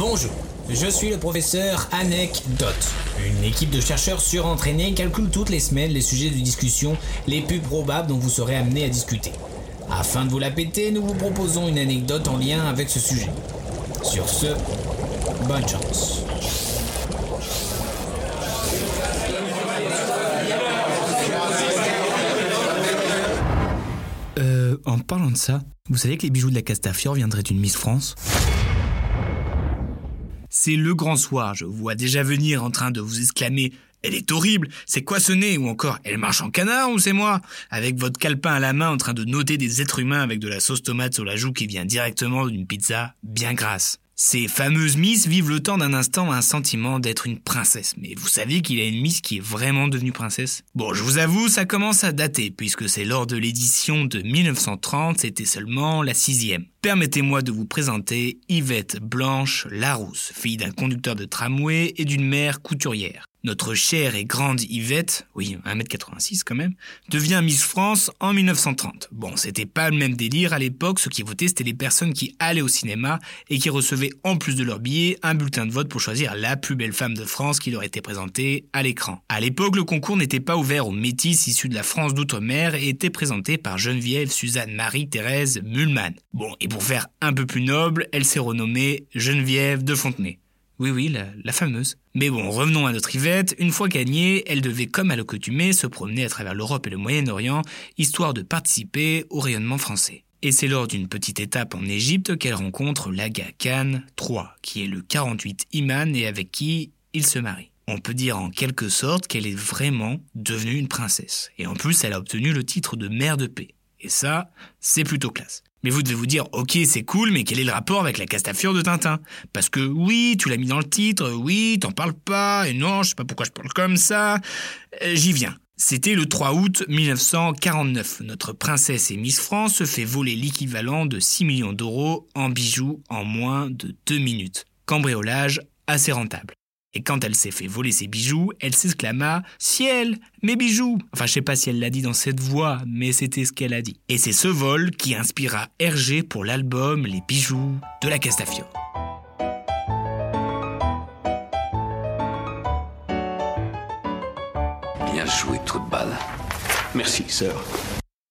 Bonjour, je suis le professeur Anecdote. Une équipe de chercheurs surentraînés calcule toutes les semaines les sujets de discussion les plus probables dont vous serez amené à discuter. Afin de vous la péter, nous vous proposons une anecdote en lien avec ce sujet. Sur ce, bonne chance. Euh, en parlant de ça, vous savez que les bijoux de la Castafiore viendraient d'une Miss France? C'est le grand soir, je vois déjà venir en train de vous exclamer elle est horrible, c'est quoi ce nez? Ou encore, elle marche en canard ou c'est moi? Avec votre calepin à la main en train de noter des êtres humains avec de la sauce tomate sur la joue qui vient directement d'une pizza bien grasse. Ces fameuses Miss vivent le temps d'un instant un sentiment d'être une princesse. Mais vous savez qu'il y a une Miss qui est vraiment devenue princesse? Bon, je vous avoue, ça commence à dater, puisque c'est lors de l'édition de 1930, c'était seulement la sixième. Permettez-moi de vous présenter Yvette Blanche Larousse, fille d'un conducteur de tramway et d'une mère couturière. Notre chère et grande Yvette, oui, 1m86 quand même, devient Miss France en 1930. Bon, c'était pas le même délire à l'époque, ce qui votait c'était les personnes qui allaient au cinéma et qui recevaient en plus de leur billet un bulletin de vote pour choisir la plus belle femme de France qui leur était présentée à l'écran. À l'époque, le concours n'était pas ouvert aux métis issus de la France d'outre-mer et était présenté par Geneviève Suzanne Marie-Thérèse Mullman. Bon, et pour faire un peu plus noble, elle s'est renommée Geneviève de Fontenay. Oui, oui, la, fameuse. Mais bon, revenons à notre Yvette. Une fois gagnée, elle devait, comme à l'accoutumée, se promener à travers l'Europe et le Moyen-Orient, histoire de participer au rayonnement français. Et c'est lors d'une petite étape en Égypte qu'elle rencontre l'Aga Khan III, qui est le 48 imam et avec qui il se marie. On peut dire en quelque sorte qu'elle est vraiment devenue une princesse. Et en plus, elle a obtenu le titre de mère de paix. Et ça, c'est plutôt classe. Mais vous devez vous dire, ok, c'est cool, mais quel est le rapport avec la Castafiore de Tintin? Parce que oui, tu l'as mis dans le titre, oui, t'en parles pas, et non, je sais pas pourquoi je parle comme ça. Euh, j'y viens. C'était le 3 août 1949. Notre princesse et Miss France se fait voler l'équivalent de 6 millions d'euros en bijoux en moins de 2 minutes. Cambriolage assez rentable. Et quand elle s'est fait voler ses bijoux, elle s'exclama Ciel, mes bijoux Enfin, je sais pas si elle l'a dit dans cette voix, mais c'était ce qu'elle a dit. Et c'est ce vol qui inspira Hergé pour l'album Les bijoux de la Castafiore. Bien joué, trou. Merci, sœur.